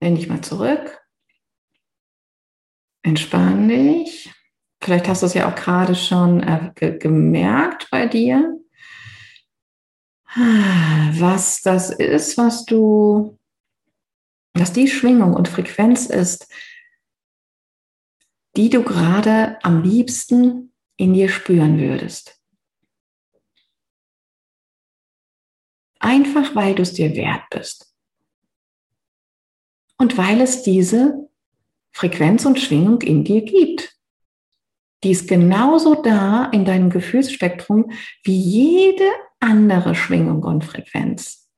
Lehn dich mal zurück. Entspann dich. Vielleicht hast du es ja auch gerade schon äh, ge gemerkt bei dir, was das ist, was du, was die Schwingung und Frequenz ist, die du gerade am liebsten in dir spüren würdest. Einfach weil du es dir wert bist. Und weil es diese Frequenz und Schwingung in dir gibt. Die ist genauso da in deinem Gefühlsspektrum wie jede andere Schwingung und Frequenz.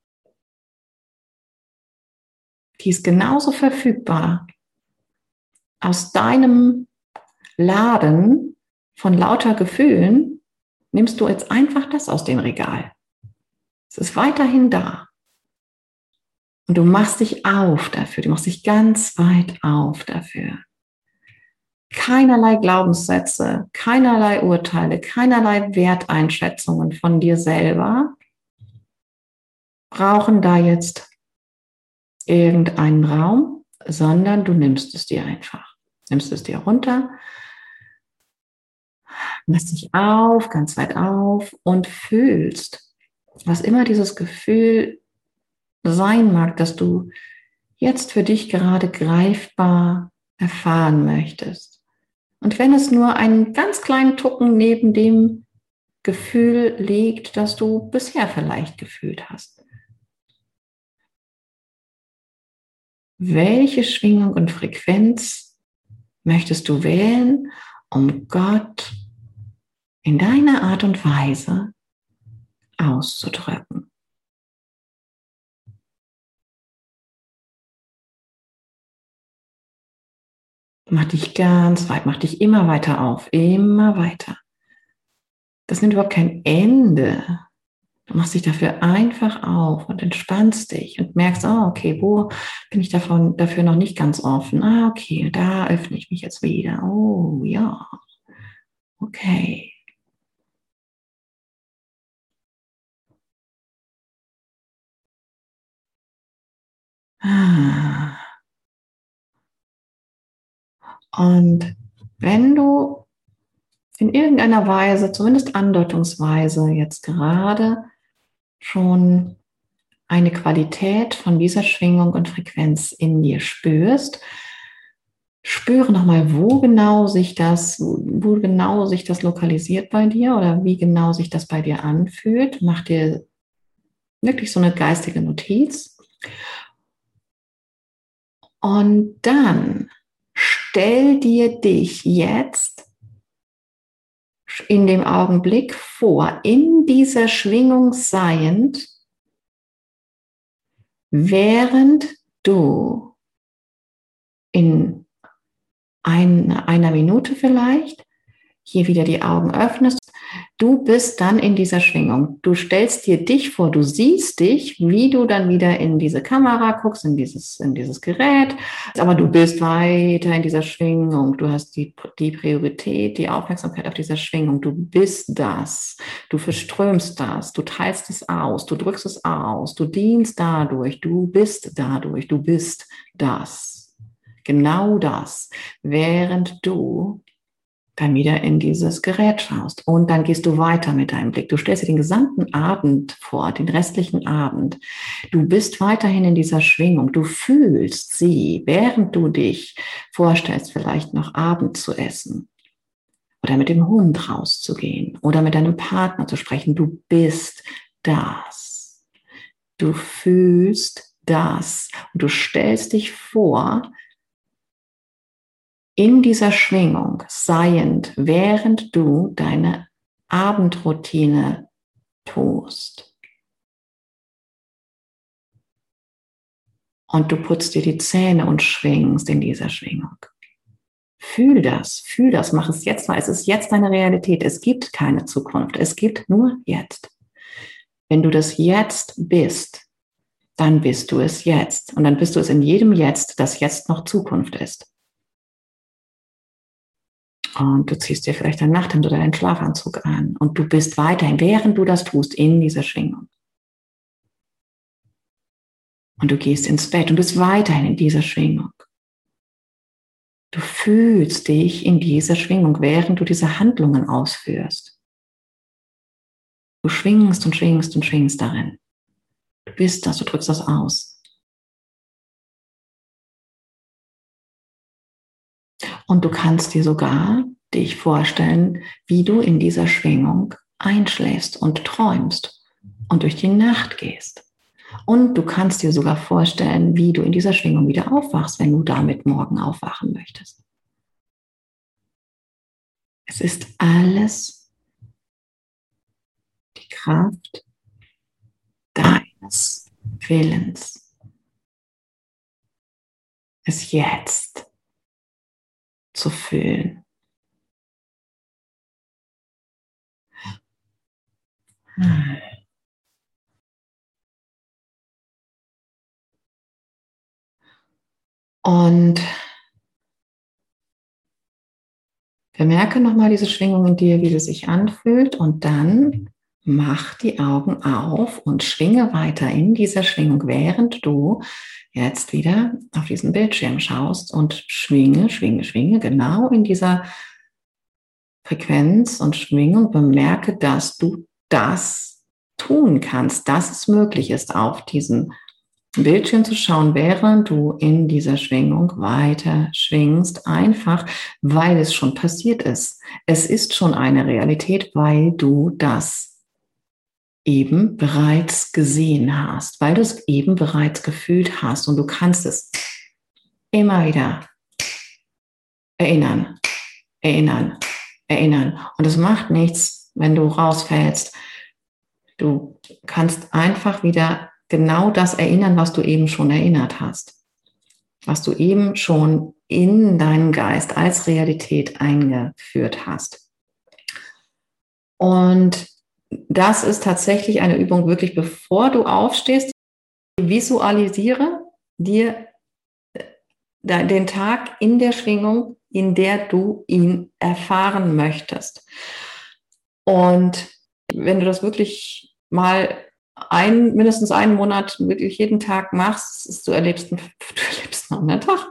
Die ist genauso verfügbar. Aus deinem Laden von lauter Gefühlen nimmst du jetzt einfach das aus dem Regal. Es ist weiterhin da. Und du machst dich auf dafür, du machst dich ganz weit auf dafür. Keinerlei Glaubenssätze, keinerlei Urteile, keinerlei Werteinschätzungen von dir selber brauchen da jetzt irgendeinen Raum, sondern du nimmst es dir einfach. Nimmst es dir runter, lass dich auf, ganz weit auf und fühlst, was immer dieses Gefühl sein mag, dass du jetzt für dich gerade greifbar erfahren möchtest. Und wenn es nur einen ganz kleinen Tucken neben dem Gefühl liegt, das du bisher vielleicht gefühlt hast. Welche Schwingung und Frequenz möchtest du wählen, um Gott in deiner Art und Weise auszudrücken? Mach dich ganz weit, mach dich immer weiter auf, immer weiter. Das nimmt überhaupt kein Ende. Du machst dich dafür einfach auf und entspannst dich und merkst, oh, okay, wo bin ich davon, dafür noch nicht ganz offen? Ah, okay, da öffne ich mich jetzt wieder. Oh, ja. Okay. Ah. Und wenn du in irgendeiner Weise, zumindest andeutungsweise, jetzt gerade schon eine Qualität von dieser Schwingung und Frequenz in dir spürst, spüre nochmal, wo genau sich das, wo genau sich das lokalisiert bei dir oder wie genau sich das bei dir anfühlt. Mach dir wirklich so eine geistige Notiz. Und dann stell dir dich jetzt in dem Augenblick vor, in dieser Schwingung seiend, während du in ein, einer Minute vielleicht hier wieder die Augen öffnest Du bist dann in dieser Schwingung. Du stellst dir dich vor, du siehst dich, wie du dann wieder in diese Kamera guckst, in dieses, in dieses Gerät. Aber du bist weiter in dieser Schwingung. Du hast die, die Priorität, die Aufmerksamkeit auf dieser Schwingung. Du bist das. Du verströmst das. Du teilst es aus. Du drückst es aus. Du dienst dadurch. Du bist dadurch. Du bist das. Genau das. Während du dann wieder in dieses Gerät schaust. Und dann gehst du weiter mit deinem Blick. Du stellst dir den gesamten Abend vor, den restlichen Abend. Du bist weiterhin in dieser Schwingung. Du fühlst sie, während du dich vorstellst, vielleicht noch Abend zu essen oder mit dem Hund rauszugehen oder mit deinem Partner zu sprechen. Du bist das. Du fühlst das. Und du stellst dich vor, in dieser Schwingung seiend, während du deine Abendroutine tust. Und du putzt dir die Zähne und schwingst in dieser Schwingung. Fühl das, fühl das, mach es jetzt mal. Es ist jetzt deine Realität. Es gibt keine Zukunft. Es gibt nur jetzt. Wenn du das jetzt bist, dann bist du es jetzt. Und dann bist du es in jedem Jetzt, das jetzt noch Zukunft ist. Und du ziehst dir vielleicht dein Nachthemd oder deinen Schlafanzug an und du bist weiterhin, während du das tust, in dieser Schwingung. Und du gehst ins Bett und bist weiterhin in dieser Schwingung. Du fühlst dich in dieser Schwingung, während du diese Handlungen ausführst. Du schwingst und schwingst und schwingst darin. Du bist das, du drückst das aus. Und du kannst dir sogar dich vorstellen, wie du in dieser Schwingung einschläfst und träumst und durch die Nacht gehst. Und du kannst dir sogar vorstellen, wie du in dieser Schwingung wieder aufwachst, wenn du damit morgen aufwachen möchtest. Es ist alles die Kraft deines Willens. Es jetzt zu fühlen. Und bemerke nochmal diese Schwingung in dir, wie sie sich anfühlt und dann mach die Augen auf und schwinge weiter in dieser Schwingung, während du jetzt wieder auf diesen Bildschirm schaust und schwinge, schwinge, schwinge genau in dieser Frequenz und Schwingung. Bemerke, dass du das tun kannst, dass es möglich ist, auf diesen Bildschirm zu schauen, während du in dieser Schwingung weiter schwingst, einfach weil es schon passiert ist. Es ist schon eine Realität, weil du das eben bereits gesehen hast, weil du es eben bereits gefühlt hast und du kannst es immer wieder erinnern, erinnern, erinnern. Und es macht nichts, wenn du rausfällst. Du kannst einfach wieder genau das erinnern, was du eben schon erinnert hast, was du eben schon in deinen Geist als Realität eingeführt hast. Und das ist tatsächlich eine Übung, wirklich bevor du aufstehst, visualisiere dir äh, den Tag in der Schwingung, in der du ihn erfahren möchtest. Und wenn du das wirklich mal ein, mindestens einen Monat wirklich jeden Tag machst, ist, du erlebst, du erlebst einen Tag.